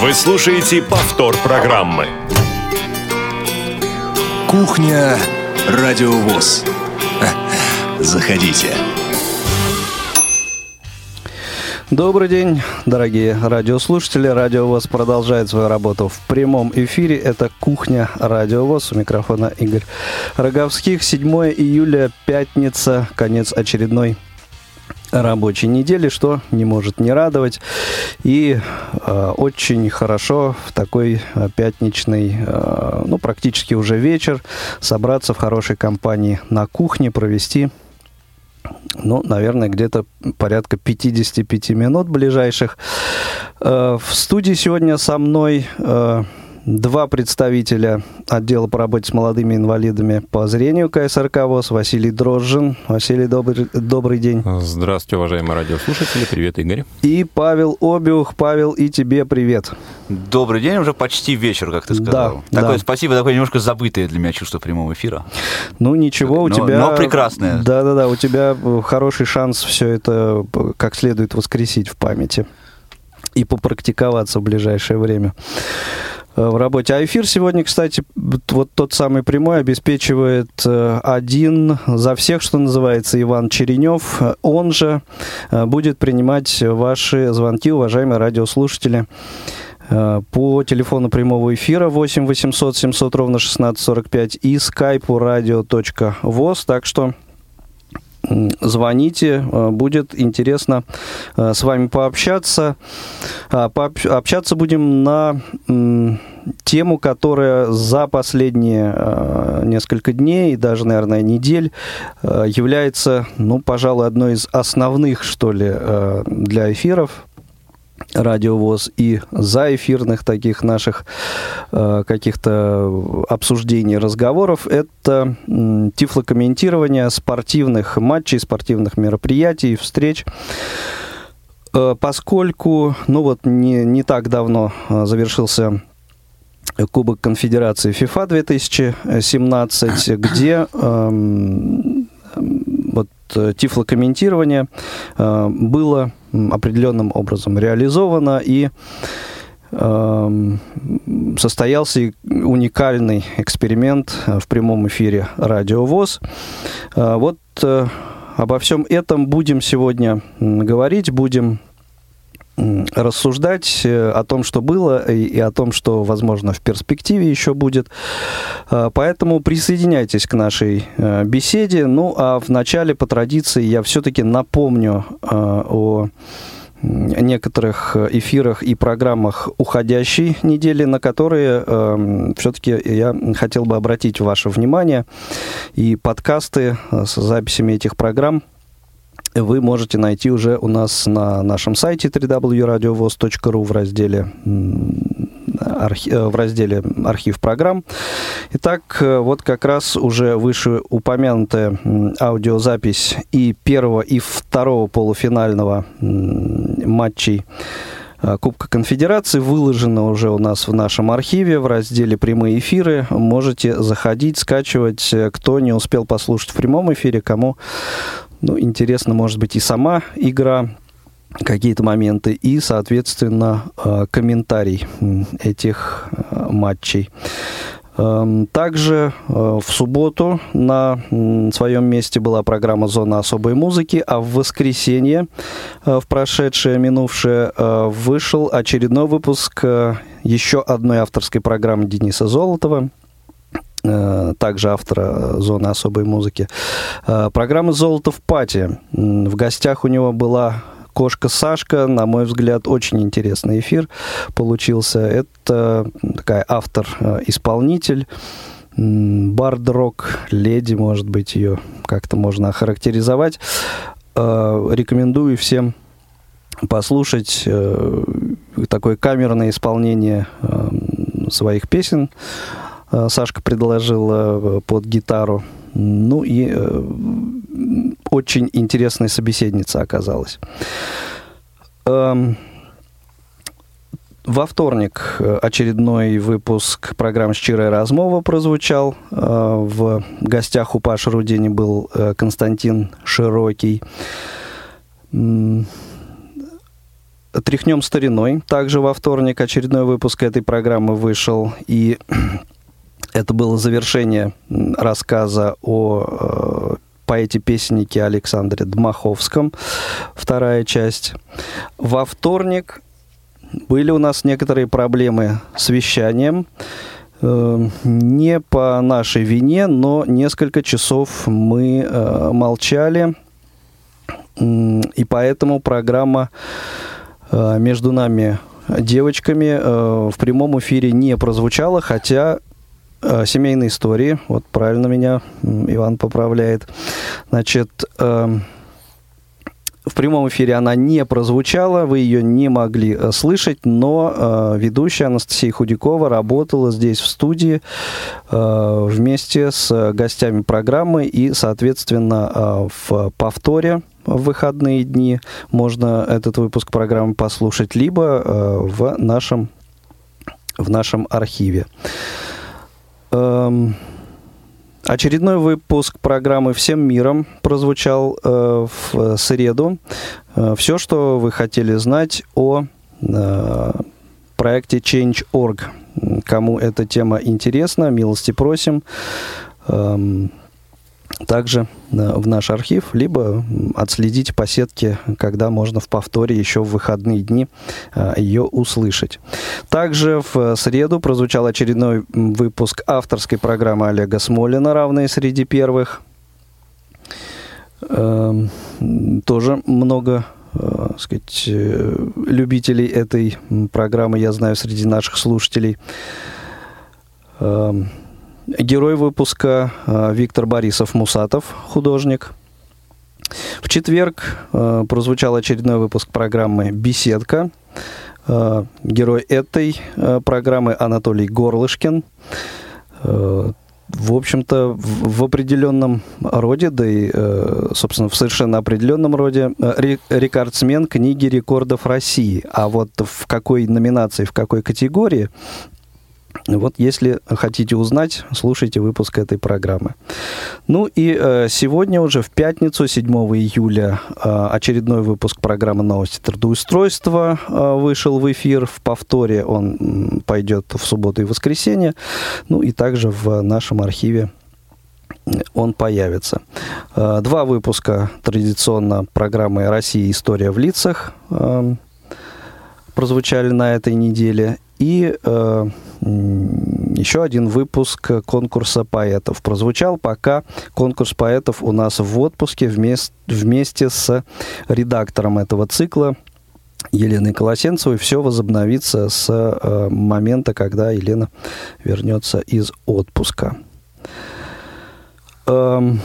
Вы слушаете повтор программы. Кухня Радиовоз. Заходите. Добрый день, дорогие радиослушатели. Радио ВОЗ продолжает свою работу в прямом эфире. Это «Кухня Радио ВОЗ». У микрофона Игорь Роговских. 7 июля, пятница, конец очередной рабочей недели, что не может не радовать. И э, очень хорошо в такой э, пятничный, э, ну, практически уже вечер, собраться в хорошей компании на кухне, провести ну, наверное, где-то порядка 55 минут ближайших. Э, в студии сегодня со мной э, два представителя отдела по работе с молодыми инвалидами по зрению КСРК ВОЗ, Василий Дрожжин. Василий, добрый, добрый день. Здравствуйте, уважаемые радиослушатели. Привет, Игорь. И Павел Обиух. Павел, и тебе привет. Добрый день, уже почти вечер, как ты сказал. Да, такое, да. Спасибо, такое немножко забытое для меня чувство прямого эфира. Ну ничего, у но, тебя... Но прекрасное. Да-да-да, у тебя хороший шанс все это как следует воскресить в памяти и попрактиковаться в ближайшее время в работе. А эфир сегодня, кстати, вот тот самый прямой обеспечивает один за всех, что называется, Иван Черенев. Он же будет принимать ваши звонки, уважаемые радиослушатели по телефону прямого эфира 8 800 700 ровно 1645 и скайпу radio.voz. Так что звоните, будет интересно с вами пообщаться. Пообщаться будем на тему, которая за последние несколько дней и даже, наверное, недель является, ну, пожалуй, одной из основных, что ли, для эфиров радиовоз и за эфирных таких наших э, каких-то обсуждений, разговоров, это э, тифлокомментирование спортивных матчей, спортивных мероприятий, встреч. Э, поскольку, ну вот, не, не так давно завершился Кубок Конфедерации FIFA 2017, где вот тифлокомментирование было определенным образом реализовано и состоялся уникальный эксперимент в прямом эфире Радио ВОЗ. Вот обо всем этом будем сегодня говорить, будем рассуждать о том, что было, и о том, что, возможно, в перспективе еще будет. Поэтому присоединяйтесь к нашей беседе. Ну, а в начале, по традиции, я все-таки напомню о некоторых эфирах и программах уходящей недели, на которые э, все-таки я хотел бы обратить ваше внимание. И подкасты с записями этих программ вы можете найти уже у нас на нашем сайте www.radiovoz.ru в разделе архи... в разделе архив программ. Итак, вот как раз уже выше упомянутая аудиозапись и первого, и второго полуфинального матчей Кубка Конфедерации выложена уже у нас в нашем архиве в разделе «Прямые эфиры». Можете заходить, скачивать. Кто не успел послушать в прямом эфире, кому ну, интересно, может быть, и сама игра, какие-то моменты, и, соответственно, комментарий этих матчей. Также в субботу на своем месте была программа «Зона особой музыки», а в воскресенье, в прошедшее, минувшее, вышел очередной выпуск еще одной авторской программы Дениса Золотова также автора «Зоны особой музыки». Программа «Золото в пати». В гостях у него была кошка Сашка, на мой взгляд, очень интересный эфир получился. Это такая автор-исполнитель, бард-рок, леди, может быть, ее как-то можно охарактеризовать. Рекомендую всем послушать такое камерное исполнение своих песен. Сашка предложила под гитару. Ну и очень интересная собеседница оказалась. Во вторник очередной выпуск программы «Щирая размова» прозвучал. В гостях у Паши Рудини был Константин Широкий. «Тряхнем стариной». Также во вторник очередной выпуск этой программы вышел. И это было завершение рассказа о поэте-песеннике Александре Дмаховском, вторая часть. Во вторник были у нас некоторые проблемы с вещанием. Э, не по нашей вине, но несколько часов мы э, молчали, и поэтому программа э, между нами девочками в прямом эфире не прозвучала, хотя семейные истории, вот правильно меня Иван поправляет, значит, в прямом эфире она не прозвучала, вы ее не могли э, слышать, но э, ведущая Анастасия Худякова работала здесь в студии э, вместе с гостями программы и, соответственно, э, в повторе в выходные дни можно этот выпуск программы послушать, либо э, в нашем в нашем архиве. Эм, Очередной выпуск программы «Всем миром» прозвучал э, в среду. Э, все, что вы хотели знать о э, проекте Change.org. Кому эта тема интересна, милости просим. Эм, также э, в наш архив, либо отследить по сетке, когда можно в повторе еще в выходные дни э, ее услышать. Также в среду прозвучал очередной выпуск авторской программы Олега Смолина «Равные среди первых». Эм, тоже много э, сказать, любителей этой программы, я знаю, среди наших слушателей. Герой выпуска э, Виктор Борисов Мусатов, художник. В четверг э, прозвучал очередной выпуск программы «Беседка». Э, герой этой программы Анатолий Горлышкин. В общем-то, в определенном роде, да и, собственно, в совершенно определенном роде, рекордсмен книги рекордов России. А вот в какой номинации, в какой категории, вот если хотите узнать, слушайте выпуск этой программы. Ну и э, сегодня уже в пятницу, 7 июля, э, очередной выпуск программы «Новости трудоустройства» э, вышел в эфир. В повторе он пойдет в субботу и воскресенье. Ну и также в нашем архиве он появится. Э, два выпуска традиционно программы «Россия. История в лицах» э, прозвучали на этой неделе. И э, еще один выпуск конкурса поэтов прозвучал, пока конкурс поэтов у нас в отпуске вместе, вместе с редактором этого цикла Еленой Колосенцевой. Все возобновится с э, момента, когда Елена вернется из отпуска. Эм,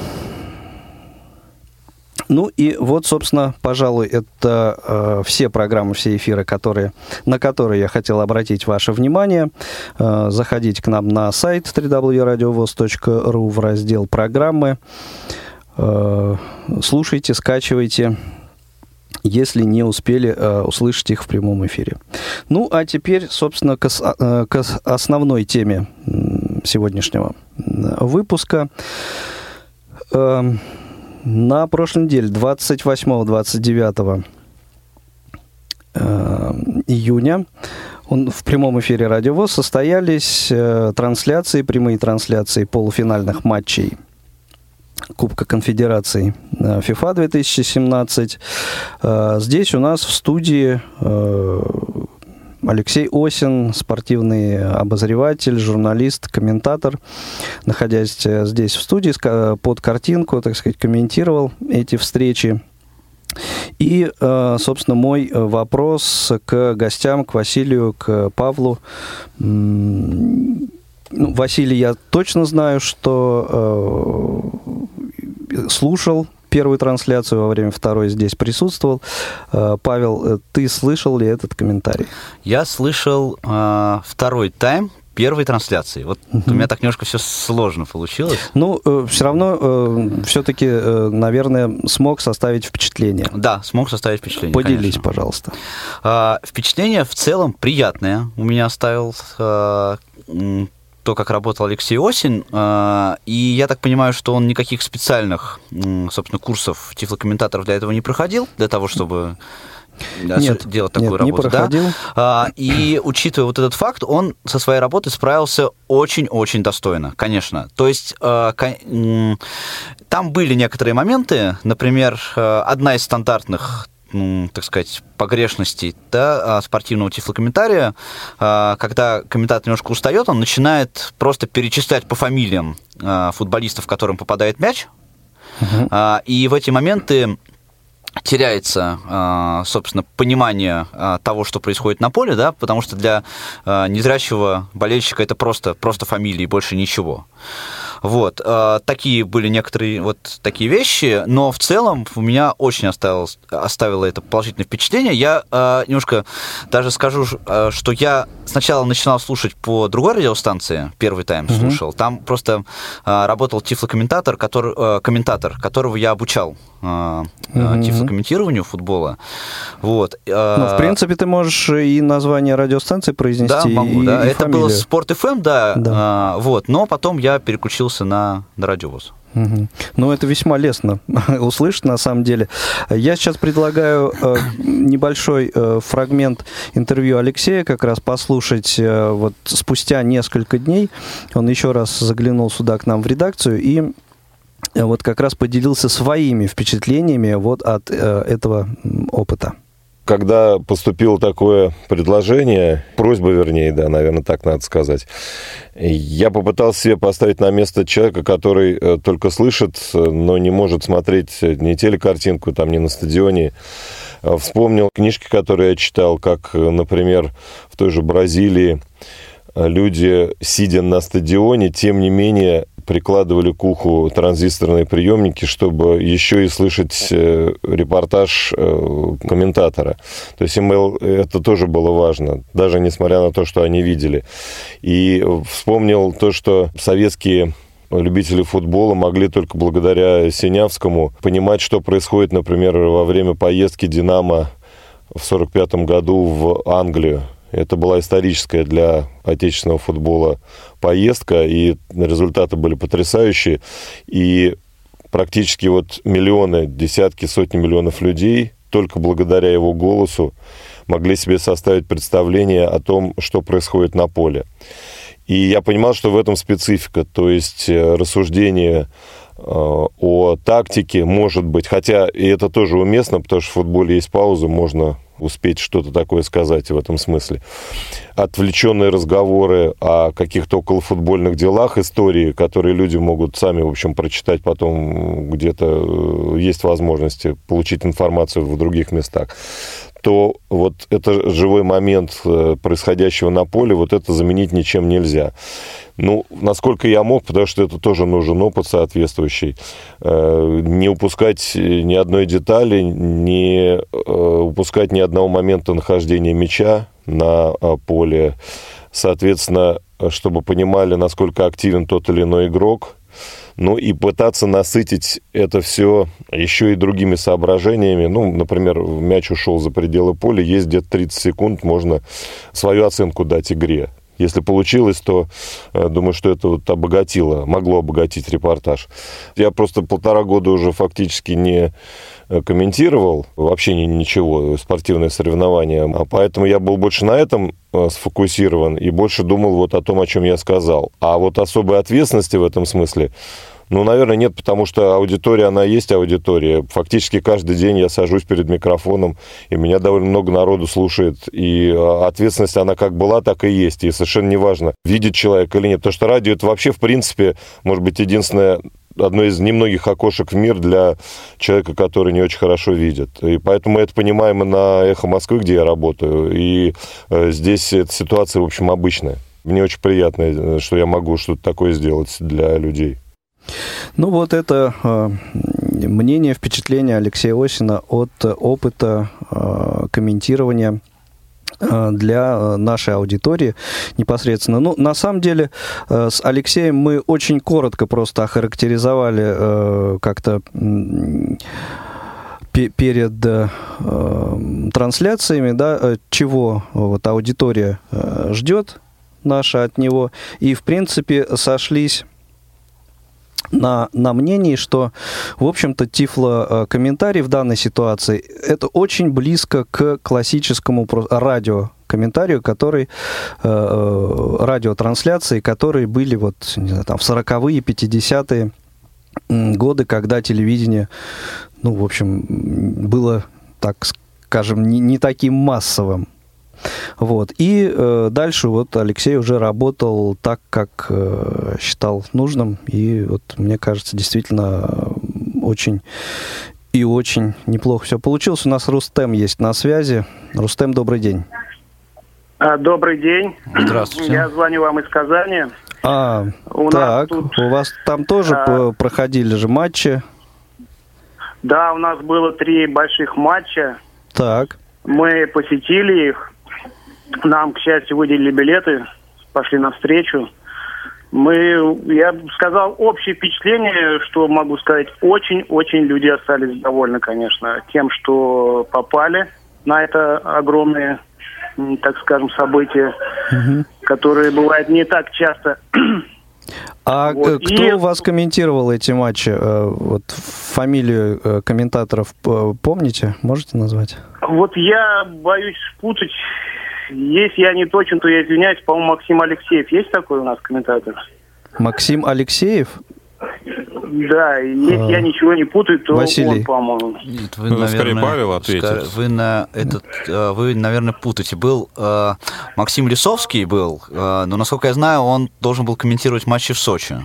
ну и вот, собственно, пожалуй, это э, все программы, все эфиры, которые, на которые я хотел обратить ваше внимание. Э, заходите к нам на сайт www.radiovoz.ru в раздел «Программы». Э, слушайте, скачивайте, если не успели э, услышать их в прямом эфире. Ну, а теперь, собственно, к, э, к основной теме сегодняшнего выпуска. Э, на прошлой неделе, 28-29 э, июня, он, в прямом эфире Радио ВОЗ состоялись э, трансляции, прямые трансляции полуфинальных матчей Кубка Конфедерации э, ФИФА 2017. Э, здесь у нас в студии Алексей Осин, спортивный обозреватель, журналист, комментатор, находясь э, здесь в студии под картинку, так сказать, комментировал эти встречи. И, э, собственно, мой вопрос к гостям, к Василию, к Павлу. Ну, Василий, я точно знаю, что э, слушал первую трансляцию, во время второй здесь присутствовал. Э, Павел, э, ты слышал ли этот комментарий? Я слышал э, второй тайм первой трансляции. Вот uh-huh. у меня так немножко все сложно получилось. Ну, э, все равно э, все-таки, э, наверное, смог составить впечатление. Да, смог составить впечатление. Поделись, конечно. пожалуйста. Э, впечатление в целом приятное у меня оставил. Э, то, как работал Алексей Осин, а, и я так понимаю, что он никаких специальных, собственно, курсов тифлокомментаторов для этого не проходил, для того, чтобы Нет, делать такую нет, работу. не проходил. Да? И учитывая вот этот факт, он со своей работой справился очень-очень достойно, конечно. То есть а, там были некоторые моменты, например, а, одна из стандартных так сказать, погрешностей да, спортивного тифлокомментария, когда комментатор немножко устает, он начинает просто перечислять по фамилиям футболистов, которым попадает мяч, угу. и в эти моменты теряется, а, собственно, понимание а, того, что происходит на поле, да, потому что для а, незрячего болельщика это просто, просто фамилия и больше ничего. Вот, э, такие были некоторые вот такие вещи, но в целом у меня очень оставило, оставило это положительное впечатление. Я э, немножко даже скажу, э, что я сначала начинал слушать по другой радиостанции, первый тайм mm-hmm. слушал, там просто работал тифлокомментатор, который, комментатор, которого я обучал mm-hmm. тифлокомментированию футбола. Вот. Ну, в принципе, ты можешь и название радиостанции произнести, Да, могу, да. И это фамилию. было Спорт FM, да, да. Вот, но потом я переключился переключился на, на радиовоз. Ну, это весьма лестно услышать, на самом деле. Я сейчас предлагаю э, небольшой э, фрагмент интервью Алексея как раз послушать э, вот спустя несколько дней. Он еще раз заглянул сюда к нам в редакцию и э, вот как раз поделился своими впечатлениями вот от э, этого опыта. Когда поступило такое предложение, просьба, вернее, да, наверное, так надо сказать, я попытался себе поставить на место человека, который э, только слышит, но не может смотреть ни телекартинку, там, ни на стадионе. Вспомнил книжки, которые я читал, как, например, в той же Бразилии люди, сидя на стадионе, тем не менее прикладывали к уху транзисторные приемники, чтобы еще и слышать э, репортаж э, комментатора. То есть им это тоже было важно, даже несмотря на то, что они видели. И вспомнил то, что советские любители футбола могли только благодаря Синявскому понимать, что происходит, например, во время поездки «Динамо» в 1945 году в Англию. Это была историческая для отечественного футбола поездка, и результаты были потрясающие. И практически вот миллионы, десятки, сотни миллионов людей только благодаря его голосу могли себе составить представление о том, что происходит на поле. И я понимал, что в этом специфика, то есть э, рассуждение э, о тактике может быть, хотя и это тоже уместно, потому что в футболе есть пауза, можно успеть что-то такое сказать в этом смысле. Отвлеченные разговоры о каких-то околофутбольных делах, истории, которые люди могут сами, в общем, прочитать потом где-то, э, есть возможности получить информацию в других местах то вот это живой момент э, происходящего на поле, вот это заменить ничем нельзя. Ну, насколько я мог, потому что это тоже нужен опыт соответствующий. Э, не упускать ни одной детали, не э, упускать ни одного момента нахождения мяча на поле. Соответственно, чтобы понимали, насколько активен тот или иной игрок, ну и пытаться насытить это все еще и другими соображениями. Ну, например, мяч ушел за пределы поля, есть где-то 30 секунд, можно свою оценку дать игре. Если получилось, то э, думаю, что это вот обогатило, могло обогатить репортаж. Я просто полтора года уже фактически не комментировал вообще ничего, спортивное соревнование. А поэтому я был больше на этом э, сфокусирован и больше думал вот о том, о чем я сказал. А вот особой ответственности в этом смысле ну, наверное, нет, потому что аудитория, она есть аудитория. Фактически каждый день я сажусь перед микрофоном, и меня довольно много народу слушает. И а, ответственность, она как была, так и есть. И совершенно неважно, видит человек или нет. Потому что радио, это вообще, в принципе, может быть, единственное одно из немногих окошек в мир для человека, который не очень хорошо видит. И поэтому мы это понимаем и на «Эхо Москвы», где я работаю. И э, здесь эта ситуация, в общем, обычная. Мне очень приятно, э, что я могу что-то такое сделать для людей. Ну вот это э, мнение, впечатление Алексея Осина от опыта э, комментирования для нашей аудитории непосредственно. Ну, на самом деле, э, с Алексеем мы очень коротко просто охарактеризовали э, как-то перед э, трансляциями, да, э, чего вот аудитория э, ждет наша от него, и в принципе сошлись на, на мнении, что, в общем-то, тифло-комментарий в данной ситуации это очень близко к классическому радио комментарию, который э, э, радиотрансляции, которые были вот не знаю, там в 40-е, 50-е годы, когда телевидение, ну, в общем, было, так скажем, не, не таким массовым. Вот. И э, дальше вот Алексей уже работал так, как э, считал нужным. И вот, мне кажется, действительно очень и очень неплохо все получилось. У нас Рустем есть на связи. Рустем, добрый день. А, добрый день. Здравствуйте. Я звоню вам из Казани. А, у так, тут... у вас там тоже а... проходили же матчи? Да, у нас было три больших матча. Так. Мы посетили их. Нам, к счастью, выделили билеты, пошли навстречу. Мы, я сказал, общее впечатление, что могу сказать, очень-очень люди остались довольны, конечно, тем, что попали на это огромное, так скажем, событие, угу. которое бывает не так часто. А вот. кто и... у вас комментировал эти матчи? Э, вот фамилию э, комментаторов помните? Можете назвать? Вот я боюсь спутать если я не точен, то я извиняюсь, по-моему, Максим Алексеев. Есть такой у нас комментатор? Максим Алексеев? Да, если а, я ничего не путаю, то Василий. он, по-моему. Нет, вы, ну, наверное, скорее Павел ответит. Вы, на этот, э, вы, наверное, путаете. Был э, Максим Лисовский был, э, но, насколько я знаю, он должен был комментировать матчи в Сочи.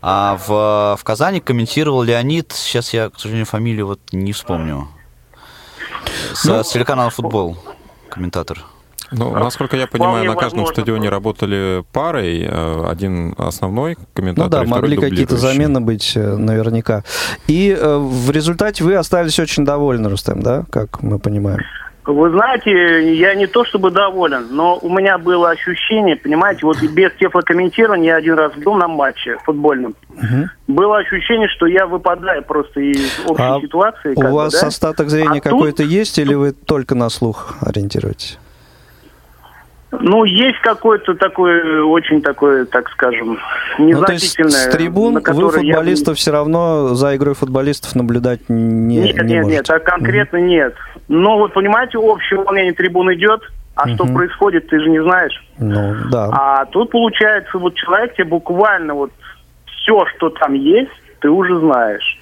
А в, в Казани комментировал Леонид, сейчас я, к сожалению, фамилию вот не вспомню, с, ну, с телеканала «Футбол» комментатор. Ну, насколько я понимаю, на каждом стадионе работали парой, э, один основной комментатор. Ну да, могли какие-то замены быть э, наверняка. И э, в результате вы остались очень довольны, Рустем, да, как мы понимаем? Вы знаете, я не то чтобы доволен, но у меня было ощущение, понимаете, вот без тефлокомментирования я один раз был на матче футбольном. Угу. Было ощущение, что я выпадаю просто из общей а ситуации. У вас бы, да? остаток зрения а какой-то тут... есть или вы только на слух ориентируетесь? Ну, есть какой-то такой, очень такой, так скажем, незначительное. Ну, то есть с трибун вы футболистов я... все равно за игрой футболистов наблюдать не Нет, не нет, можете. нет, так конкретно угу. нет. Но вот понимаете, общее волнение трибун идет, а угу. что происходит, ты же не знаешь. Ну, да. А тут получается, вот человек тебе буквально вот все, что там есть, ты уже знаешь.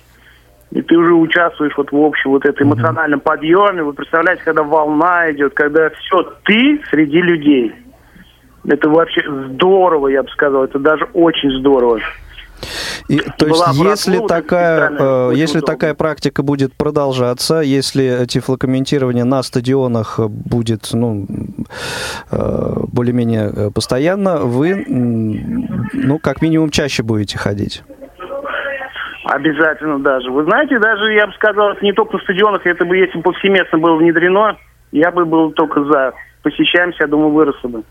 И ты уже участвуешь вот в общем вот этой эмоциональном mm подъеме. Вы представляете, когда волна идет, когда все, ты среди людей. Это вообще здорово, я бы сказал. Это даже очень здорово. И, то есть, если такая, э, если такая практика будет продолжаться, если тифлокомментирование на стадионах будет, ну, э, более-менее э, постоянно, вы, ну, как минимум, чаще будете ходить. Обязательно даже. Вы знаете, даже я бы сказал, не только на стадионах, это бы, если бы повсеместно было внедрено, я бы был только за. Посещаемся, я думаю, выросло бы.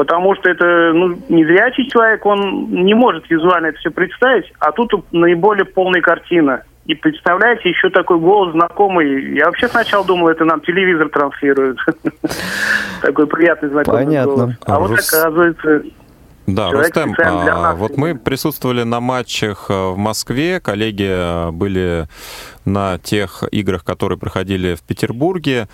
Потому что это ну, незрячий человек, он не может визуально это все представить, а тут наиболее полная картина. И представляете, еще такой голос знакомый. Я вообще сначала думал, это нам телевизор транслирует. Такой приятный знакомый Понятно. А вот оказывается... Да, Рустем, а, вот мы присутствовали на матчах э, в Москве, коллеги э, были на тех играх, которые проходили в Петербурге.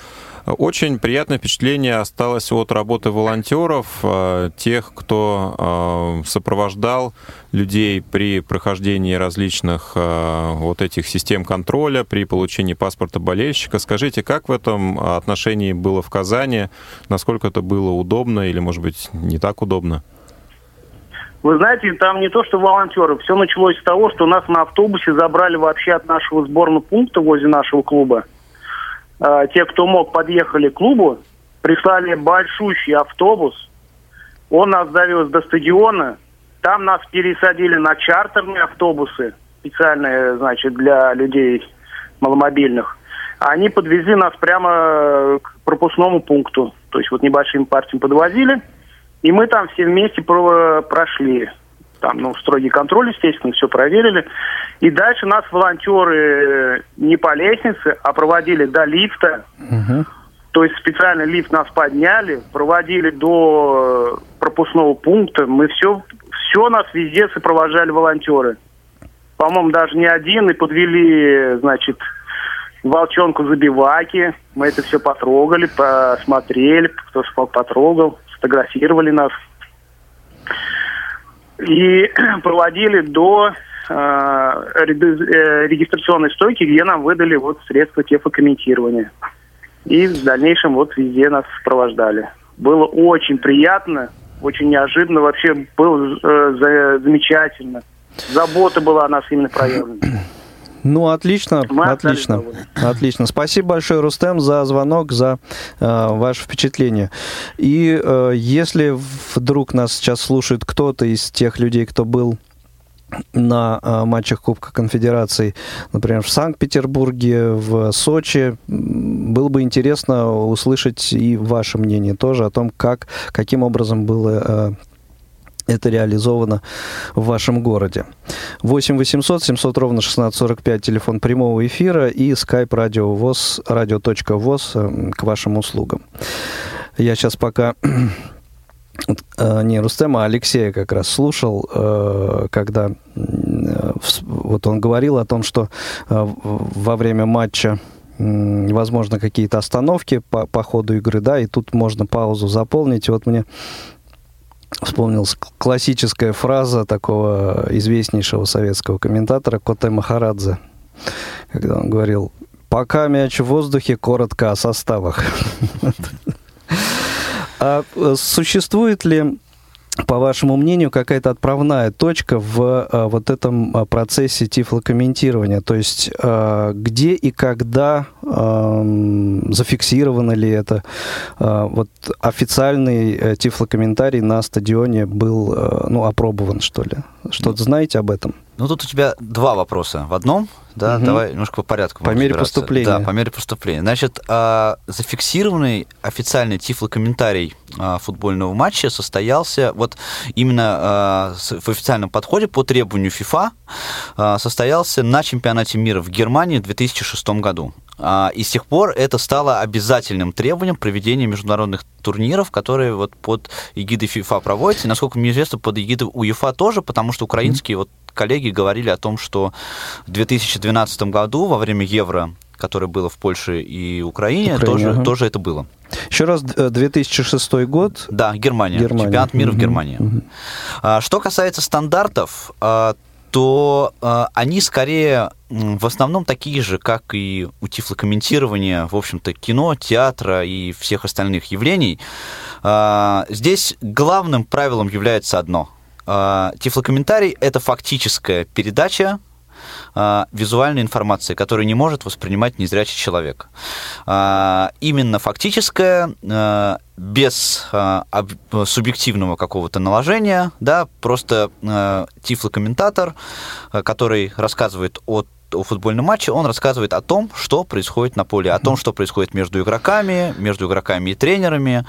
Очень приятное впечатление осталось от работы волонтеров, э, тех, кто сопровождал людей при прохождении различных вот этих систем контроля, при получении паспорта болельщика. Скажите, как в этом отношении было в Казани? Насколько это было удобно или, может быть, не так удобно? Вы знаете, там не то, что волонтеры. Все началось с того, что нас на автобусе забрали вообще от нашего сборного пункта возле нашего клуба. А, те, кто мог, подъехали к клубу, прислали большущий автобус. Он нас довез до стадиона. Там нас пересадили на чартерные автобусы, специальные, значит, для людей маломобильных. Они подвезли нас прямо к пропускному пункту. То есть вот небольшим партиям подвозили – и мы там все вместе про прошли. Там, ну, строгий контроль, естественно, все проверили. И дальше нас волонтеры не по лестнице, а проводили до лифта. Угу. То есть специально лифт нас подняли, проводили до пропускного пункта. Мы все, еще нас везде сопровождали волонтеры. По-моему, даже не один, и подвели, значит, волчонку забиваки. Мы это все потрогали, посмотрели, кто смог потрогал, сфотографировали нас. И проводили до э, э, регистрационной стойки, где нам выдали вот средства тефокомментирования. И в дальнейшем вот везде нас сопровождали. Было очень приятно, очень неожиданно, вообще было э, замечательно. Забота была о нас именно проявлена. Ну, отлично, Мы отлично, отлично. Спасибо большое, Рустем, за звонок, за э, ваше впечатление. И э, если вдруг нас сейчас слушает кто-то из тех людей, кто был на э, матчах Кубка Конфедерации, например, в Санкт-Петербурге, в Сочи. Было бы интересно услышать и ваше мнение тоже о том, как, каким образом было э, это реализовано в вашем городе. 8 800 700 ровно 1645, телефон прямого эфира и skype радио ВОЗ, радио.воз э, к вашим услугам. Я сейчас пока э, не Рустема, а Алексея как раз слушал, э, когда вот он говорил о том, что во время матча возможно какие-то остановки по, по ходу игры, да, и тут можно паузу заполнить. И вот мне вспомнилась классическая фраза такого известнейшего советского комментатора Коте Махарадзе, когда он говорил, пока мяч в воздухе, коротко о составах. А э, существует ли по вашему мнению, какая-то отправная точка в а, вот этом а, процессе тифлокомментирования? То есть а, где и когда а, зафиксировано ли это? А, вот официальный тифлокомментарий на стадионе был ну, опробован, что ли? Что-то знаете об этом? Ну, тут у тебя два вопроса в одном, да, угу. давай немножко по порядку. По мере поступления. Да, по мере поступления. Значит, а, зафиксированный официальный тифлокомментарий а, футбольного матча состоялся, вот именно а, в официальном подходе по требованию ФИФА состоялся на чемпионате мира в Германии в 2006 году. И с тех пор это стало обязательным требованием проведения международных турниров, которые вот под эгидой ФИФА проводятся. И, насколько мне известно, под эгидой УЕФА тоже, потому что украинские mm-hmm. вот коллеги говорили о том, что в 2012 году во время Евро которое было в Польше и Украине, Украине тоже, ага. тоже это было. Еще раз, 2006 э, год. Да, Германия. Германия. Чемпионат мира угу, в Германии. Угу. Что касается стандартов, а, то а, они скорее в основном такие же, как и у тифлокомментирования, в общем-то, кино, театра и всех остальных явлений. Здесь главным правилом является одно – а, тифлокомментарий — это фактическая передача а, визуальной информации, которую не может воспринимать незрячий человек. А, именно фактическая, без субъективного какого-то наложения, да, просто тифлокомментатор, который рассказывает о о футбольном матче, он рассказывает о том, что происходит на поле, о том, что происходит между игроками, между игроками и тренерами,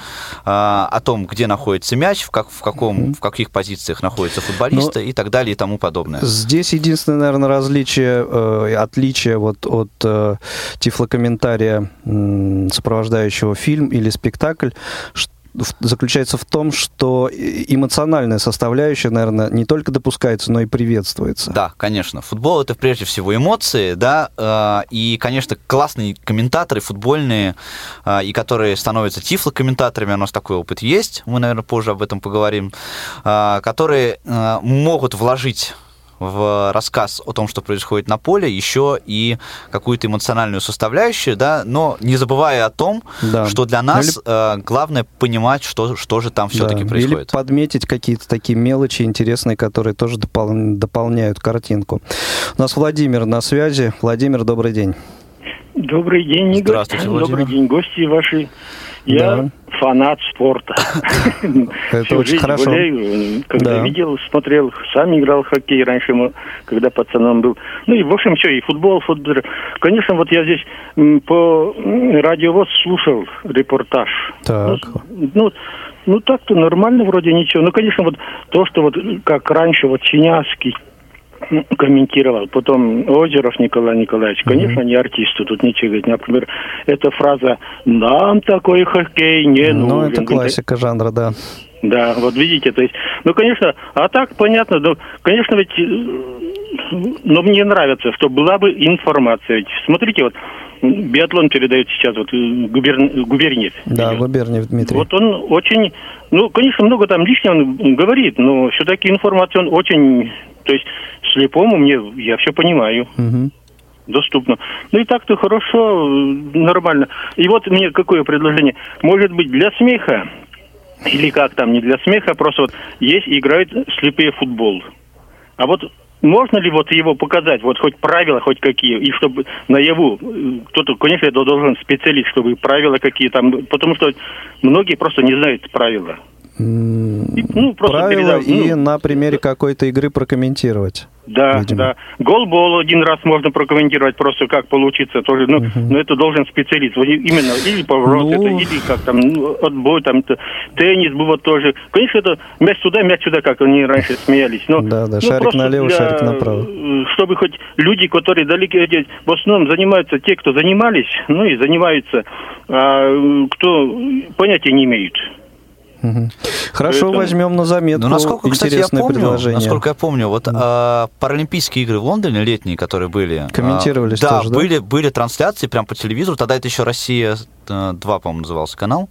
а, о том, где находится мяч, в, как, в, каком, в каких позициях находятся футболисты Но и так далее и тому подобное. Здесь единственное, наверное, различие, э, отличие вот от э, тифлокомментария, сопровождающего фильм или спектакль, что заключается в том, что эмоциональная составляющая, наверное, не только допускается, но и приветствуется. Да, конечно. Футбол это прежде всего эмоции, да, э, и, конечно, классные комментаторы футбольные, э, и которые становятся тифлокомментаторами, у нас такой опыт есть, мы, наверное, позже об этом поговорим, э, которые могут вложить в рассказ о том, что происходит на поле, еще и какую-то эмоциональную составляющую, да, но не забывая о том, да. что для нас Или... э, главное понимать, что, что же там все-таки да. происходит. Или подметить какие-то такие мелочи интересные, которые тоже допол... дополняют картинку. У нас Владимир на связи. Владимир, добрый день. Добрый день, Игорь. Здравствуйте, Владимир. Добрый день, гости ваши. Я да. фанат спорта. Это очень хорошо. Когда видел, смотрел, сам играл в хоккей раньше, когда пацаном был. Ну и, в общем, все, и футбол, футбол. Конечно, вот я здесь по радиовоз слушал репортаж. Так. Ну, ну, ну так-то нормально вроде ничего. Ну, конечно, вот то, что вот как раньше, вот Синявский, комментировал. Потом Озеров Николай Николаевич. Конечно, mm-hmm. не артисты, тут ничего говорить. Например, эта фраза «Нам такой хоккей не ну, нужен». Ну, это классика жанра, да. Да, вот видите, то есть, ну, конечно, а так понятно, ну, конечно, ведь, э, но мне нравится, что была бы информация. Ведь, смотрите, вот, биатлон передает сейчас вот э, губерн... губерниев. Да, губерниев Дмитрий. Вот он очень, ну, конечно, много там лишнего он говорит, но все-таки информация он очень, то есть слепому мне, я все понимаю. Угу доступно. Ну и так-то хорошо, э, нормально. И вот мне какое предложение. Может быть, для смеха или как там, не для смеха, просто вот есть играют слепые футбол. А вот можно ли вот его показать, вот хоть правила, хоть какие, и чтобы наяву, кто-то, конечно, это должен специалист, чтобы правила какие там, потому что многие просто не знают правила. ну, правила передав, и ну, на примере какой-то игры прокомментировать. Да, видимо. да. Голбол один раз можно прокомментировать просто как получится тоже. Ну, uh но это должен специалист. Именно или поворот, ну... это, или как там, ну, отбой, там, это, теннис было тоже. Конечно, это мяч сюда, мяч сюда, как они раньше смеялись. Но, да, да, ну, шарик налево, для, шарик направо. Чтобы хоть люди, которые далеко, в основном занимаются те, кто занимались, ну и занимаются, а кто понятия не имеют. Хорошо, Поэтому... возьмем на заметку. Ну, насколько, кстати, я помню, предложение. насколько я помню, вот а, Паралимпийские игры в Лондоне летние, которые были, а, комментировались а, тоже, да, были были трансляции прямо по телевизору. Тогда это еще Россия 2, по-моему, назывался канал.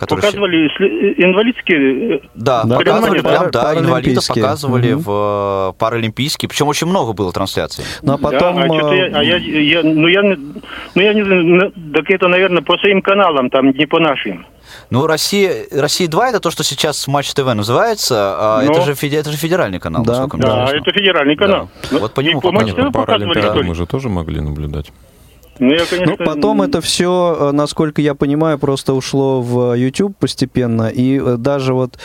Который показывали еще... инвалидские... Э, да, да показывали прям, да, инвалидов показывали угу. в паралимпийские, причем очень много было трансляций. Ну, а потом... Да, а, я, а я, я, ну, я, ну, я не знаю, так это, наверное, по своим каналам, там, не по нашим. Ну, Россия, Россия 2 это то, что сейчас Матч ТВ называется, а Но... это, же, это же федеральный канал, да, да, это федеральный канал. Да. Ну, вот по нему по Матч ТВ показывали, мы же тоже могли наблюдать. Ну, я, конечно... ну, потом это все, э, насколько я понимаю, просто ушло в YouTube постепенно, и э, даже вот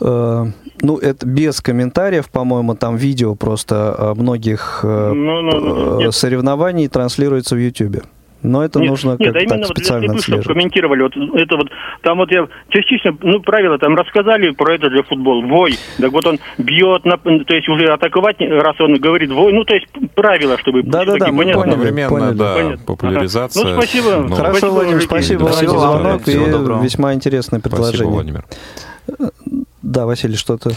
э, ну, это без комментариев, по-моему, там видео просто многих ну, ну, ну, соревнований транслируется в YouTube. Но это нет, нужно нет, как-то именно так специально вот для чтобы комментировали. Вот это вот, там вот я частично, ну, правила там рассказали про это для футбола. Вой, так вот он бьет, на, то есть уже атаковать, раз он говорит вой, ну, то есть правила, чтобы... Да-да-да, мы поняли, Одновременно, поняли. да, понятно. популяризация. Ага. Ну, спасибо. Ну, Хорошо, спасибо, Владимир, спасибо вам за звонок и весьма интересное предложение. Спасибо, Владимир. Да, Василий, что-то...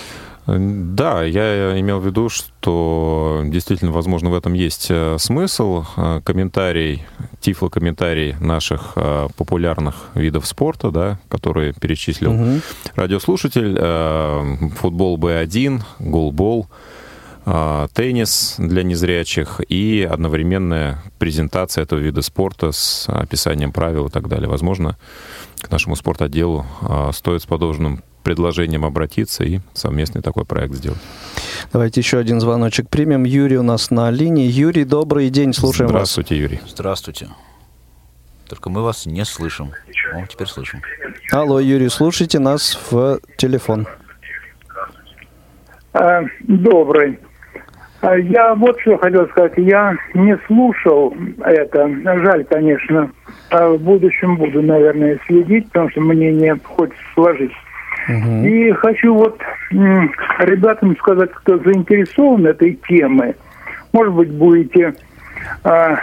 Да, я имел в виду, что действительно, возможно, в этом есть э, смысл. Э, комментарий, тифло-комментарий наших э, популярных видов спорта, да, которые перечислил угу. радиослушатель. Футбол Б1, голбол, теннис для незрячих и одновременная презентация этого вида спорта с описанием правил и так далее. Возможно, к нашему спортотделу стоит с подобным предложением обратиться и совместный такой проект сделать. Давайте еще один звоночек примем. Юрий у нас на линии. Юрий, добрый день, слушаем Здравствуйте, вас. Юрий. Здравствуйте. Только мы вас не слышим. О, теперь слышим. Алло, Юрий, слушайте нас в телефон. А, добрый. А, я вот что хотел сказать. Я не слушал это. Жаль, конечно. А в будущем буду, наверное, следить, потому что мнение хочется сложить. Угу. И хочу вот ребятам сказать, кто заинтересован этой темой, может быть, будете а,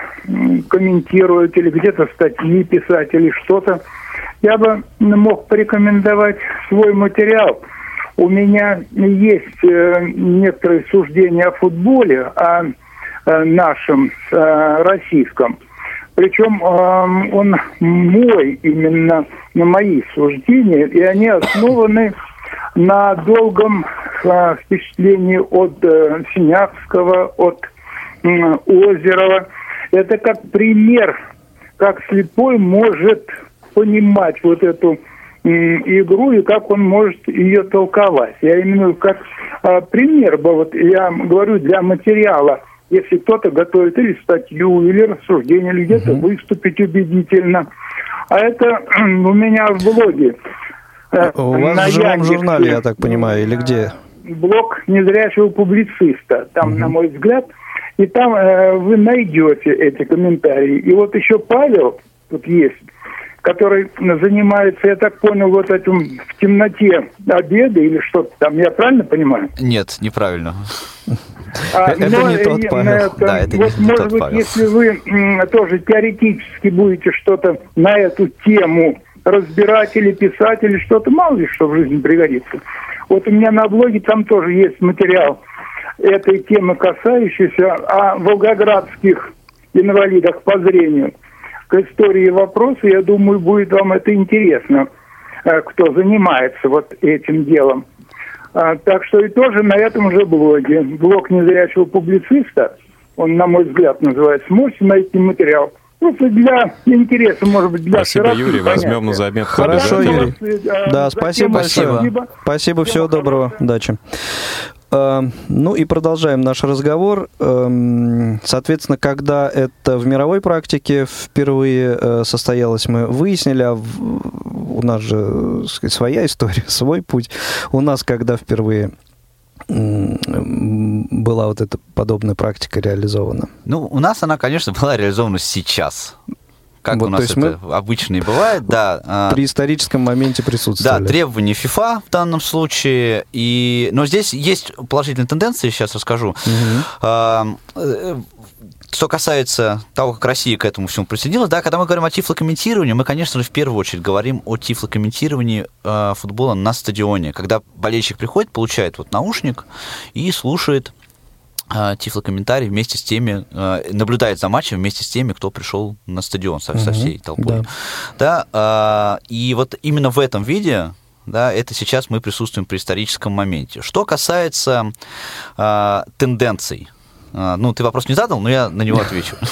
комментировать или где-то статьи писать или что-то, я бы мог порекомендовать свой материал. У меня есть э, некоторые суждения о футболе, о э, нашем э, российском. Причем э, он мой, именно на мои суждения, и они основаны на долгом впечатлении от Синявского, от Озерова. Это как пример, как слепой может понимать вот эту игру и как он может ее толковать. Я именно как э, пример, вот я говорю, для материала – если кто-то готовит или статью, или рассуждение, или где-то угу. выступить убедительно. А это у меня в блоге. Э, у вас на в живом журнале, я так понимаю, или где? Блог незрячего публициста, там, угу. на мой взгляд. И там э, вы найдете эти комментарии. И вот еще Павел, тут есть, который занимается, я так понял, вот этим в темноте обеда или что-то там. Я правильно понимаю? Нет, неправильно. А, это но, не тот Павел. Это, да, это вот, не, может тот быть, Павел. если вы тоже теоретически будете что-то на эту тему разбирать или писать, или что-то, мало ли что в жизни пригодится. Вот у меня на блоге там тоже есть материал этой темы, касающийся о волгоградских инвалидах по зрению. К истории вопроса, я думаю, будет вам это интересно, э, кто занимается вот этим делом. А, так что и тоже на этом же блоге. Блог незрячего публициста, он, на мой взгляд, называется, можете найти материал. Просто для интереса, может быть, для Спасибо, Юрий, понятия. возьмем на заметку. Хорошо, Юрий. Да, спасибо большое. Спасибо, спасибо всего доброго. Удачи. А, ну и продолжаем наш разговор. Эм, соответственно, когда это в мировой практике впервые э, состоялось, мы выяснили, а у нас же сказать, своя история, свой путь. У нас, когда впервые была вот эта подобная практика реализована? Ну, у нас она, конечно, была реализована сейчас как вот, у нас это мы обычно и бывает, да. А, При историческом моменте присутствовали. Да, требования FIFA в данном случае. И... Но здесь есть положительные тенденции, сейчас расскажу. Угу. Что касается того, как Россия к этому всему присоединилась, да, когда мы говорим о тифлокомментировании, мы, конечно же, в первую очередь говорим о тифлокомментировании э, футбола на стадионе, когда болельщик приходит, получает вот наушник и слушает тифлокомментарий вместе с теми, э, наблюдает за матчем вместе с теми, кто пришел на стадион со, со всей толпой. Да. Да, э, и вот именно в этом виде да, это сейчас мы присутствуем при историческом моменте. Что касается э, тенденций, а, ну, ты вопрос не задал, но я на него отвечу.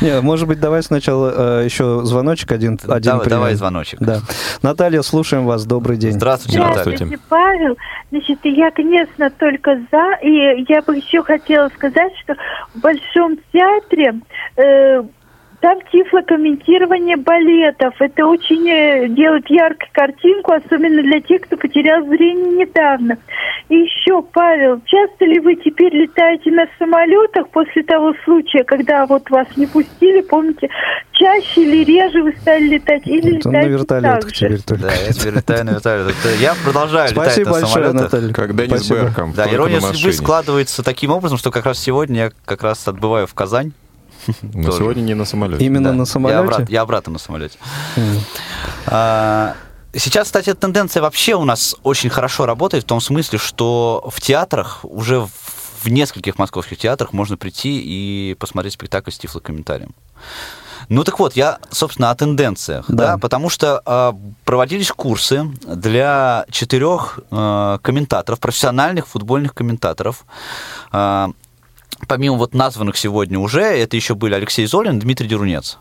Не, может быть, давай сначала э, еще звоночек один. один давай, давай звоночек. Да. Наталья, слушаем вас. Добрый день. Здравствуйте, здравствуйте. Здравствуйте, Павел. Значит, я, конечно, только за. И я бы еще хотела сказать, что в Большом театре э, там тифлокомментирование балетов. Это очень э, делает яркую картинку, особенно для тех, кто потерял зрение недавно. И еще, Павел, часто ли вы теперь летаете на самолетах после того случая, когда вот вас не пустили, помните, чаще или реже вы стали летать? Или Это летаете на вертолетах теперь только. Да, я теперь летаю на вертолетах. Я продолжаю летать на большое, Наталья. Как Денис Берком. Да, ирония судьбы складывается таким образом, что как раз сегодня я как раз отбываю в Казань но сегодня не на самолете. Именно на самолете? Я, обрат, я обратно на самолете. А, сейчас, кстати, тенденция вообще у нас очень хорошо работает в том смысле, что в театрах уже в нескольких московских театрах можно прийти и посмотреть спектакль с тифлокомментарием. Ну так вот, я, собственно, о тенденциях, да, да потому что э, проводились курсы для четырех э, комментаторов, профессиональных футбольных комментаторов. Э, помимо вот названных сегодня уже, это еще были Алексей Золин, Дмитрий Дерунец.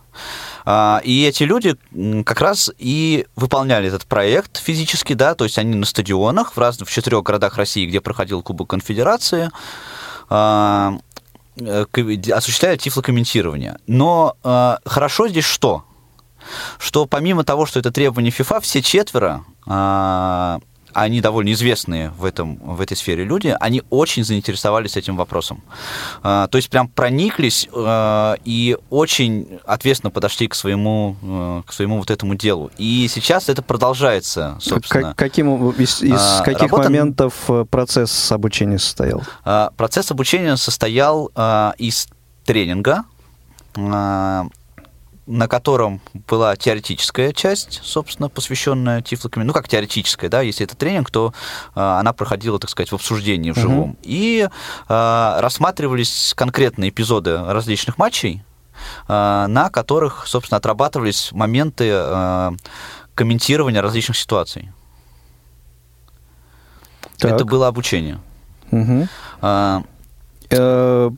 А, и эти люди как раз и выполняли этот проект физически, да, то есть они на стадионах в разных, в четырех городах России, где проходил Кубок Конфедерации, а, э, осуществляли тифлокомментирование. Но а, хорошо здесь что? Что помимо того, что это требование ФИФА, все четверо они довольно известные в, этом, в этой сфере люди, они очень заинтересовались этим вопросом. А, то есть прям прониклись а, и очень ответственно подошли к своему, а, к своему вот этому делу. И сейчас это продолжается, собственно. Как, каким, из, из каких Работа... моментов э, процесс обучения состоял? Процесс обучения состоял из тренинга, на котором была теоретическая часть, собственно, посвященная тифлокомментарию. Ну, как теоретическая, да, если это тренинг, то э, она проходила, так сказать, в обсуждении в живом. Угу. И э, рассматривались конкретные эпизоды различных матчей, э, на которых, собственно, отрабатывались моменты э, комментирования различных ситуаций. Так. Это было обучение. Угу. Э, э,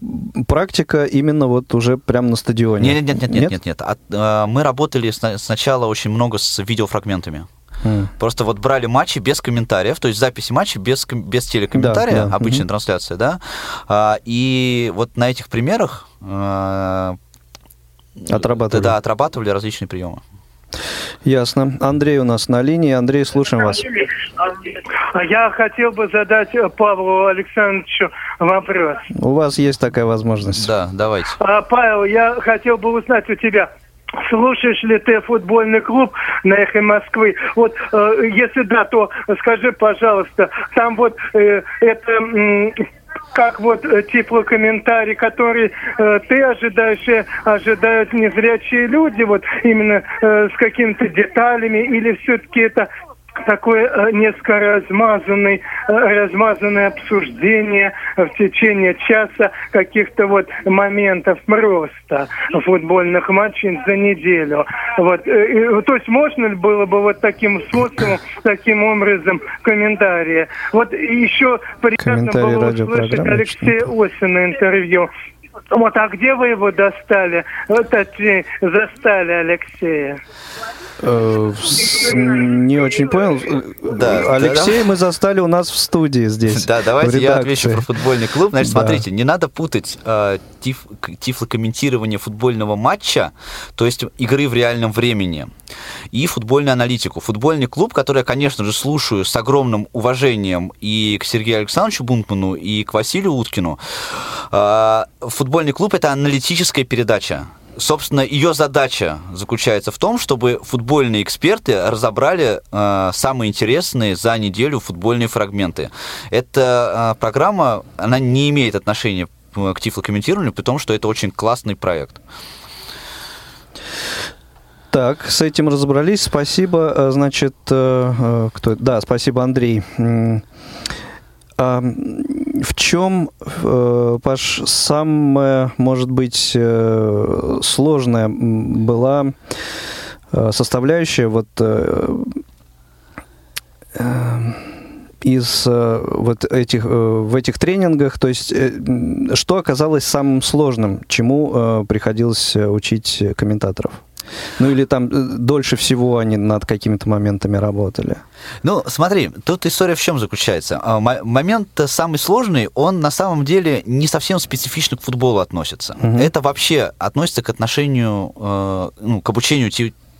практика именно вот уже прямо на стадионе? Нет, нет, нет, нет, нет. нет, нет. От, э, мы работали с, сначала очень много с видеофрагментами. Mm. Просто вот брали матчи без комментариев, то есть записи матчей без, без телекомментария, да, да. обычная mm-hmm. трансляция, да. А, и вот на этих примерах а, отрабатывали. Да, отрабатывали различные приемы. Ясно. Андрей у нас на линии. Андрей, слушаем вас. Я хотел бы задать Павлу Александровичу вопрос. У вас есть такая возможность. Да, давайте. А, Павел, я хотел бы узнать у тебя, Слушаешь ли ты футбольный клуб на эхо Москвы? Вот, э, если да, то скажи, пожалуйста, там вот э, это э, как вот э, теплокомментарий, который э, ты ожидаешь, и ожидают незрячие люди, вот именно э, с какими-то деталями, или все-таки это такое э, несколько размазанный, э, размазанное обсуждение в течение часа каких-то вот моментов просто футбольных матчей за неделю. Вот, э, то есть можно ли было бы вот таким способом, таким образом комментарии? Вот еще приятно было услышать Алексея Осина интервью. Вот, а где вы его достали? Вот, застали Алексея. Э, не очень понял. Да, Алексей мы застали у нас в студии здесь. Да, давайте я отвечу про футбольный клуб. Значит, смотрите, не надо путать э, тифлокомментирование футбольного матча, то есть игры в реальном времени, и футбольную аналитику. Футбольный клуб, который я, конечно же, слушаю с огромным уважением и к Сергею Александровичу Бунтману, и к Василию Уткину. Э, футбольный клуб — это аналитическая передача собственно, ее задача заключается в том, чтобы футбольные эксперты разобрали э, самые интересные за неделю футбольные фрагменты. Эта э, программа, она не имеет отношения к тифлокомментированию, при том, что это очень классный проект. Так, с этим разобрались. Спасибо. Э, значит, э, э, кто? Да, спасибо, Андрей. А в чем, э, Паш, самая, может быть, э, сложная была э, составляющая вот из вот этих в этих тренингах, то есть что оказалось самым сложным, чему приходилось учить комментаторов? Ну или там э, дольше всего они над какими-то моментами работали? Ну, смотри, тут история в чем заключается. А, момент самый сложный, он на самом деле не совсем специфично к футболу относится. Угу. Это вообще относится к отношению, э, ну, к обучению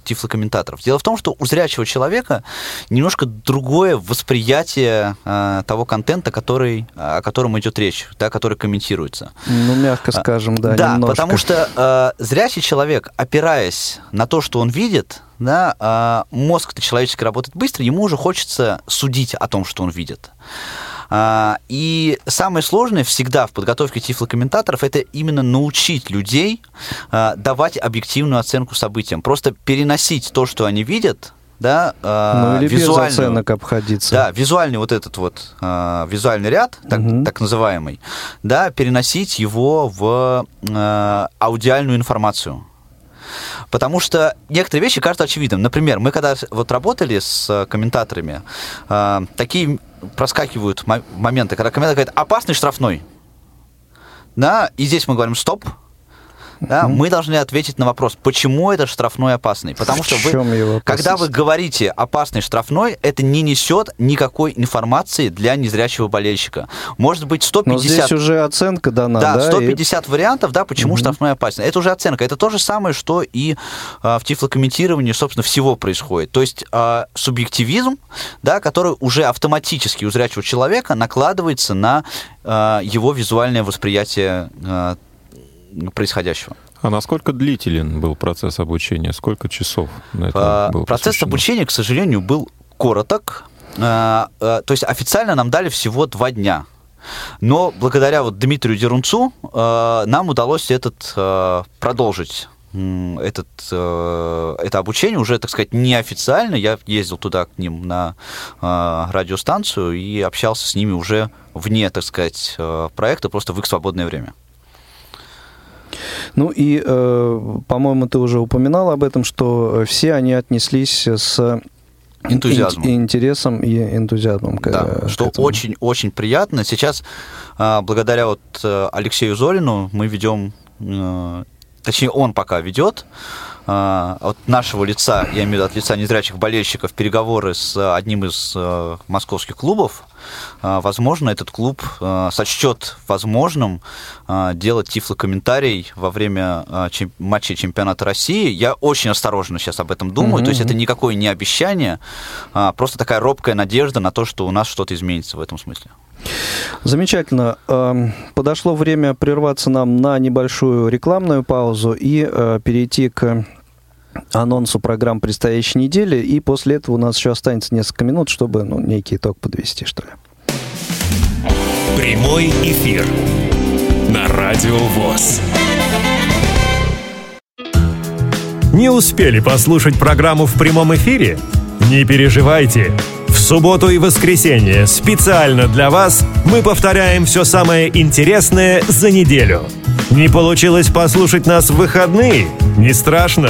тифлокомментаторов. Дело в том, что у зрячего человека немножко другое восприятие э, того контента, который, о котором идет речь, да, который комментируется. Ну, мягко а, скажем, да, Да, немножко. потому что э, зрячий человек, опираясь на то, что он видит, да, э, мозг-то человеческий работает быстро, ему уже хочется судить о том, что он видит. А, и самое сложное всегда в подготовке тифлокомментаторов это именно научить людей а, давать объективную оценку событиям. Просто переносить то, что они видят, да, ну, или визуальный, без оценок обходиться. Да, визуальный вот этот вот э, визуальный ряд, так, угу. так называемый, да, переносить его в э, аудиальную информацию. Потому что некоторые вещи кажутся очевидным. Например, мы когда вот работали с комментаторами, э, такие проскакивают моменты, когда комментатор говорит «опасный штрафной». Да, и здесь мы говорим «стоп», да, mm-hmm. мы должны ответить на вопрос, почему это штрафной опасный. Потому что вы, когда вы говорите опасный штрафной, это не несет никакой информации для незрячего болельщика. Может быть 150... Но здесь уже оценка дана, да? Да, 150 и... вариантов, да, почему mm-hmm. штрафной опасный. Это уже оценка. Это то же самое, что и а, в тифлокомментировании, собственно, всего происходит. То есть а, субъективизм, да, который уже автоматически у зрячего человека накладывается на а, его визуальное восприятие а, происходящего. А насколько длителен был процесс обучения? Сколько часов на это было Процесс посвящено? обучения, к сожалению, был короток. А, а, то есть официально нам дали всего два дня. Но благодаря вот Дмитрию Дерунцу а, нам удалось этот продолжить этот, это обучение уже, так сказать, неофициально. Я ездил туда к ним на радиостанцию и общался с ними уже вне, так сказать, проекта, просто в их свободное время. Ну и, э, по-моему, ты уже упоминал об этом, что все они отнеслись с энтузиазмом. И интересом и энтузиазмом. К, да, к что очень-очень приятно. Сейчас, благодаря вот э, Алексею Зорину, мы ведем, э, точнее, он пока ведет от нашего лица, я имею в виду от лица незрячих болельщиков, переговоры с одним из московских клубов, возможно, этот клуб а, сочтет возможным а, делать тифлокомментарий во время матча чемпионата России. Я очень осторожно сейчас об этом думаю. Mm-hmm. То есть это никакое не обещание, просто такая робкая надежда на то, что у нас что-то изменится в этом смысле. Замечательно. Подошло время прерваться нам на небольшую рекламную паузу и перейти к анонсу программ предстоящей недели, и после этого у нас еще останется несколько минут, чтобы ну, некий итог подвести, что ли. Прямой эфир на Радио ВОЗ. Не успели послушать программу в прямом эфире? Не переживайте. В субботу и воскресенье специально для вас мы повторяем все самое интересное за неделю. Не получилось послушать нас в выходные? Не страшно.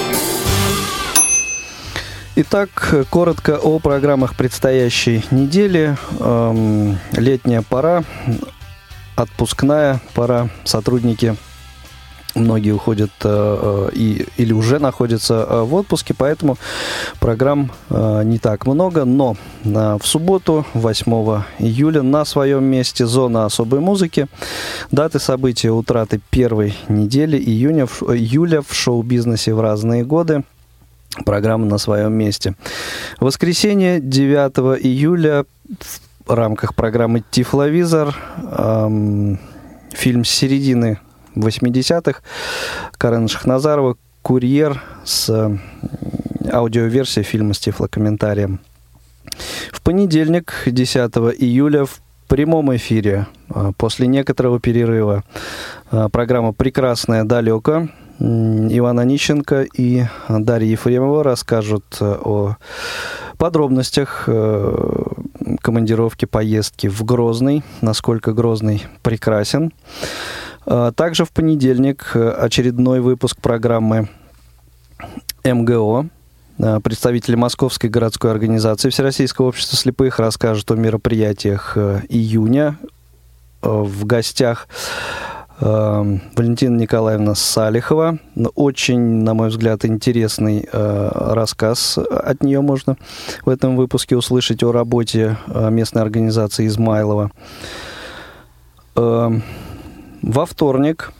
Итак, коротко о программах предстоящей недели. Эм, летняя пора, отпускная пора. Сотрудники многие уходят э, и, или уже находятся э, в отпуске, поэтому программ э, не так много. Но э, в субботу, 8 июля, на своем месте зона особой музыки. Даты события утраты первой недели июня, в, июля в шоу-бизнесе в разные годы. Программа на своем месте. Воскресенье, 9 июля, в рамках программы «Тифловизор» эм, фильм с середины 80-х Карен Шахназарова «Курьер» с аудиоверсией фильма с тифлокомментарием. В понедельник, 10 июля, в прямом эфире, после некоторого перерыва, программа «Прекрасное далеко» Иван Онищенко и Дарья Ефремова расскажут о подробностях командировки, поездки в Грозный, насколько Грозный прекрасен. Также в понедельник очередной выпуск программы МГО. Представители Московской городской организации Всероссийского общества слепых расскажут о мероприятиях июня. В гостях Валентина Николаевна Салихова. Очень, на мой взгляд, интересный рассказ от нее можно в этом выпуске услышать о работе местной организации Измайлова. Во вторник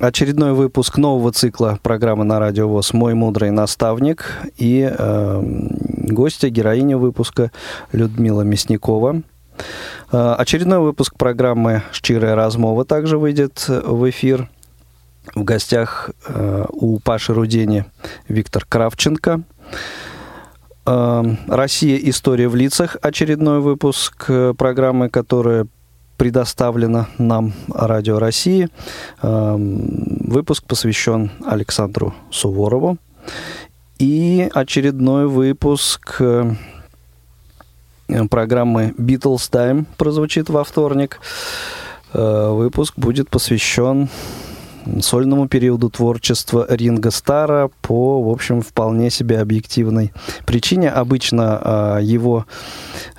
очередной выпуск нового цикла программы на Радио ВОЗ «Мой мудрый наставник» и э, гостья, героиня выпуска Людмила Мясникова. Э, очередной выпуск программы «Щирая размова» также выйдет в эфир. В гостях э, у Паши Рудени Виктор Кравченко. Э, «Россия. История в лицах» очередной выпуск программы, которая предоставлена нам Радио России. Выпуск посвящен Александру Суворову. И очередной выпуск программы Beatles Time прозвучит во вторник. Выпуск будет посвящен сольному периоду творчества Ринга Стара по, в общем, вполне себе объективной причине. Обычно его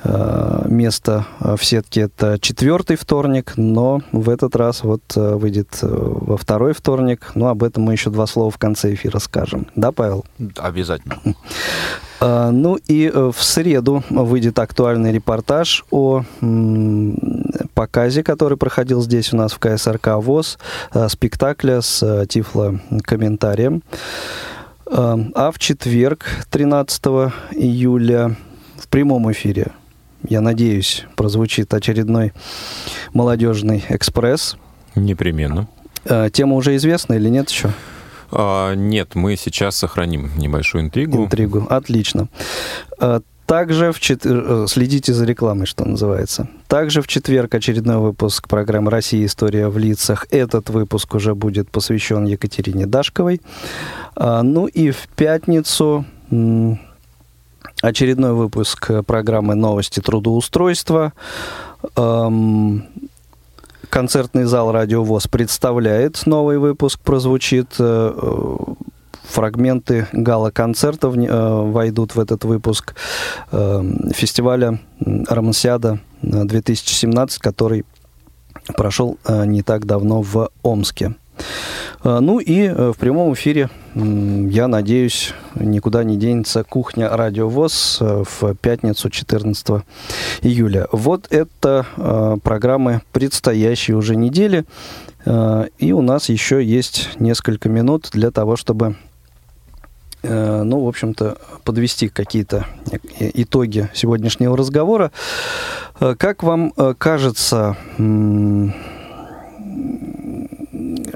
место в сетке это четвертый вторник, но в этот раз вот выйдет во второй вторник. Ну, об этом мы еще два слова в конце эфира скажем. Да, Павел? Обязательно. Ну и в среду выйдет актуальный репортаж о показе, который проходил здесь у нас в КСРК ВОЗ, спектакля с тифло-комментарием. А в четверг, 13 июля, в прямом эфире, я надеюсь, прозвучит очередной молодежный экспресс. Непременно. Тема уже известна или нет еще? А, нет, мы сейчас сохраним небольшую интригу. Интригу, отлично. Также в чет... следите за рекламой, что называется. Также в четверг очередной выпуск программы «Россия. История в лицах». Этот выпуск уже будет посвящен Екатерине Дашковой. Ну и в пятницу очередной выпуск программы «Новости трудоустройства». Концертный зал «Радио ВОЗ» представляет новый выпуск, прозвучит фрагменты гала-концертов войдут в этот выпуск фестиваля «Романсиада 2017», который прошел не так давно в Омске. Ну и в прямом эфире я надеюсь, никуда не денется кухня Радио ВОЗ в пятницу 14 июля. Вот это программы предстоящей уже недели. И у нас еще есть несколько минут для того, чтобы ну, в общем-то, подвести какие-то итоги сегодняшнего разговора. Как вам кажется,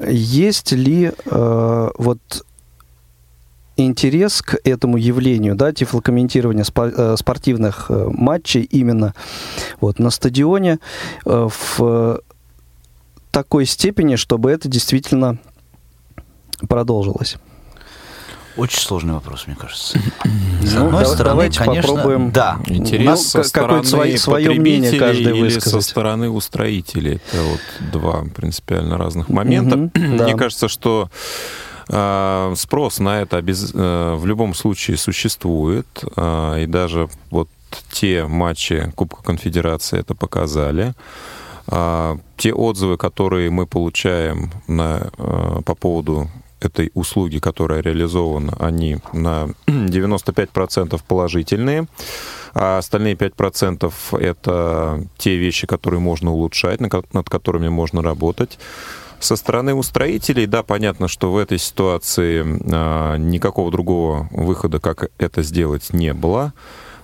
есть ли э, вот интерес к этому явлению, да, тифлокомментирования э, спортивных э, матчей именно вот на стадионе э, в такой степени, чтобы это действительно продолжилось? Очень сложный вопрос, мне кажется. С ну, одной стороны, давайте конечно, попробуем. Да. Интерес со стороны свое, свое мнение каждый или высказать. со стороны устроителей. Это вот два принципиально разных момента. Угу, мне да. кажется, что э, спрос на это обез... э, в любом случае существует. Э, и даже вот те матчи Кубка Конфедерации это показали. А, те отзывы, которые мы получаем на, э, по поводу этой услуги, которая реализована, они на 95% положительные, а остальные 5% это те вещи, которые можно улучшать, над которыми можно работать. Со стороны устроителей, да, понятно, что в этой ситуации а, никакого другого выхода, как это сделать, не было.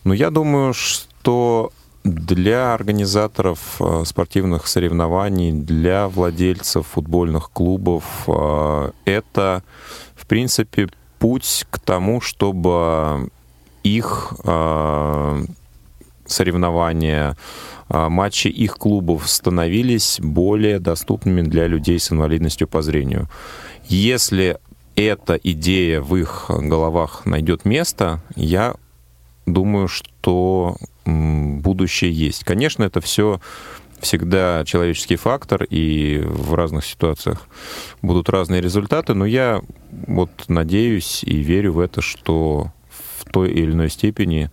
Но я думаю, что для организаторов э, спортивных соревнований, для владельцев футбольных клубов э, это, в принципе, путь к тому, чтобы их э, соревнования, матчи их клубов становились более доступными для людей с инвалидностью по зрению. Если эта идея в их головах найдет место, я думаю, что будущее есть. Конечно, это все всегда человеческий фактор, и в разных ситуациях будут разные результаты, но я вот надеюсь и верю в это, что в той или иной степени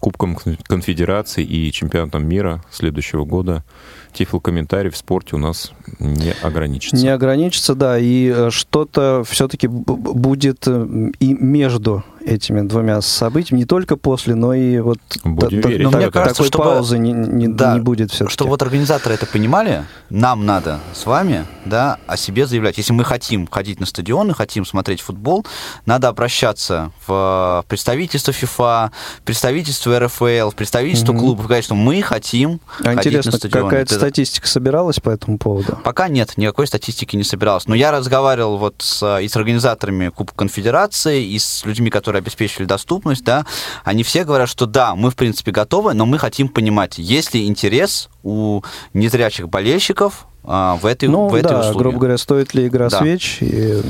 Кубком Конфедерации и чемпионатом мира следующего года тифлокомментарий в спорте у нас не ограничится. Не ограничится, да, и э, что-то все-таки будет э, и между этими двумя событиями, не только после, но и вот Будем та, верить. Но мне кажется, такой чтобы, паузы не, не, да, не будет все-таки. Чтобы вот организаторы это понимали, нам надо с вами да, о себе заявлять. Если мы хотим ходить на стадионы, хотим смотреть футбол, надо обращаться в представительство ФИФА, представительство РФЛ, в представительство угу. клубов, говорить, что мы хотим а ходить интересно, на стадионы. какая-то статистика собиралась по этому поводу? Пока нет, никакой статистики не собиралась. Но я разговаривал вот с, и с организаторами Кубка Конфедерации, и с людьми, которые которые обеспечили доступность, да, они все говорят, что да, мы в принципе готовы, но мы хотим понимать, есть ли интерес у незрячих болельщиков а, в этой, ну, в этой да, услуге. грубо говоря, стоит ли игра да. свеч, и,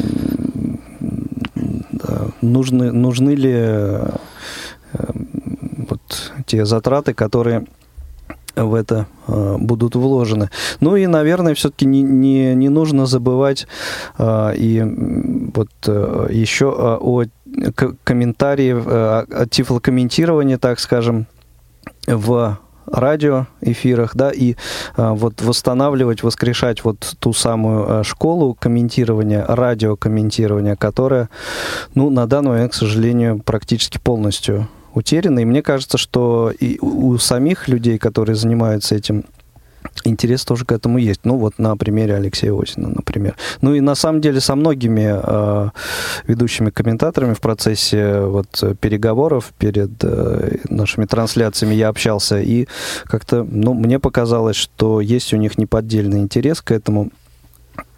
да, нужны, нужны ли э, вот те затраты, которые в это э, будут вложены. Ну и, наверное, все-таки не, не, не нужно забывать э, и вот э, еще э, о комментарии, э, о тифлокомментировании, так скажем, в радиоэфирах, да, и а, вот восстанавливать, воскрешать вот ту самую а, школу комментирования, радиокомментирования, которая, ну, на данный момент, к сожалению, практически полностью утеряны. И мне кажется, что и у самих людей, которые занимаются этим, интерес тоже к этому есть. Ну, вот на примере Алексея Осина, например. Ну и на самом деле со многими э, ведущими комментаторами в процессе вот переговоров перед э, нашими трансляциями я общался, и как-то, ну, мне показалось, что есть у них неподдельный интерес к этому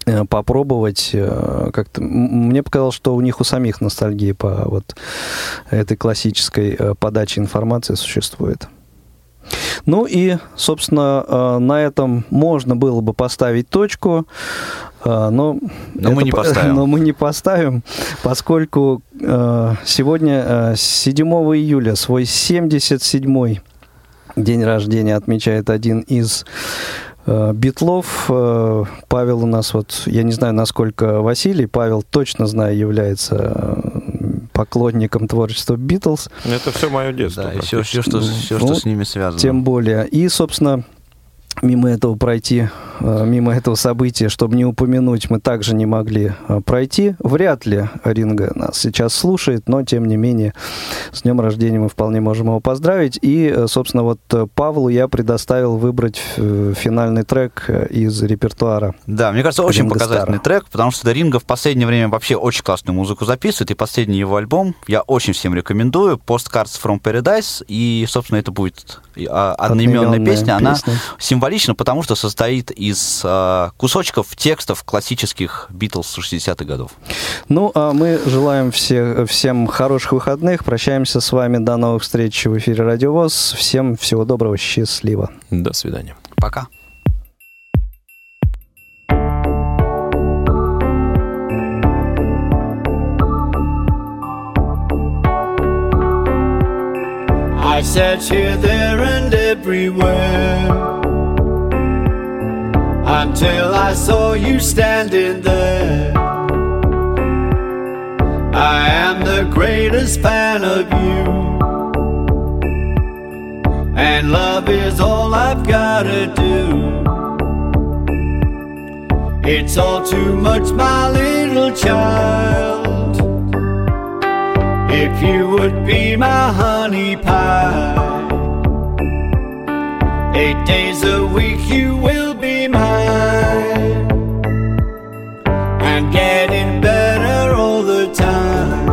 Э, попробовать э, как-то мне показалось что у них у самих ностальгии по вот этой классической э, подаче информации существует ну и, собственно, на этом можно было бы поставить точку, но, но, это, мы, не поставим. но мы не поставим, поскольку сегодня, 7 июля, свой 77-й день рождения отмечает один из Э, Битлов, э, Павел у нас вот, я не знаю, насколько Василий, Павел точно знаю, является э, поклонником творчества Битлз. Это все мое детство. Да, и все, все, что, все, что ну, с ними связано. Тем более. И, собственно, мимо этого пройти э, мимо этого события, чтобы не упомянуть, мы также не могли э, пройти. Вряд ли Ринга нас сейчас слушает, но тем не менее с днем рождения мы вполне можем его поздравить. И, собственно, вот Павлу я предоставил выбрать финальный трек из репертуара. Да, мне кажется, очень Ринга показательный Стара. трек, потому что Ринга в последнее время вообще очень классную музыку записывает, и последний его альбом я очень всем рекомендую, Postcards from Paradise, и, собственно, это будет а, одноименная песня, песня, она символична, потому что состоит из а, кусочков текстов классических Битлз 60-х годов. Ну, а мы желаем все, всем хороших выходных, прощаемся с вами, до новых встреч в эфире Радио ВОЗ, всем всего доброго, счастливо. До свидания. Пока. I sat here, there, and everywhere until I saw you standing there. I am the greatest fan of you, and love is all I've gotta do. It's all too much, my little child. If you would be my honey pie, eight days a week you will getting better all the time.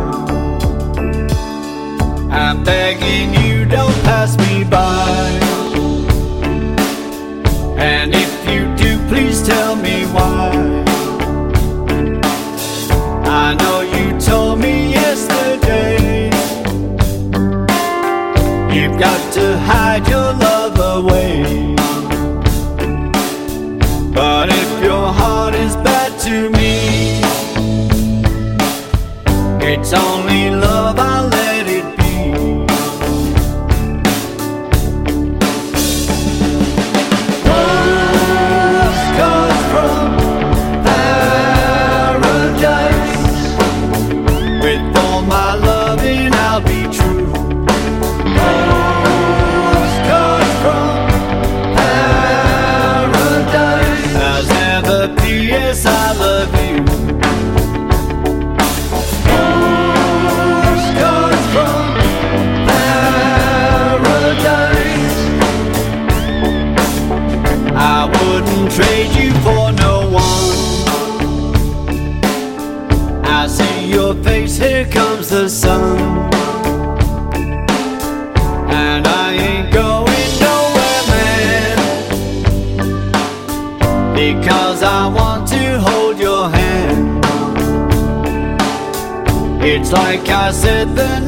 I'm begging you, don't pass me by, and if you do, please tell me why. I know you told me yesterday. You've got to hide P.S. I love you. Like I said the